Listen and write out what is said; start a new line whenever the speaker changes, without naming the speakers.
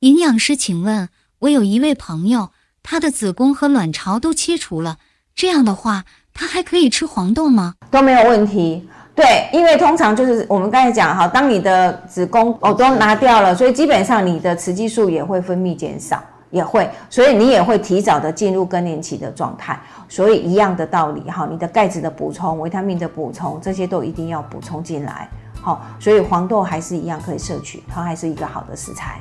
营养师，请问，我有一位朋友，他的子宫和卵巢都切除了，这样的话，他还可以吃黄豆吗？
都没有问题。对，因为通常就是我们刚才讲哈，当你的子宫哦都拿掉了，所以基本上你的雌激素也会分泌减少，也会，所以你也会提早的进入更年期的状态。所以一样的道理哈，你的钙质的补充、维他命的补充，这些都一定要补充进来。所以黄豆还是一样可以摄取，它还是一个好的食材。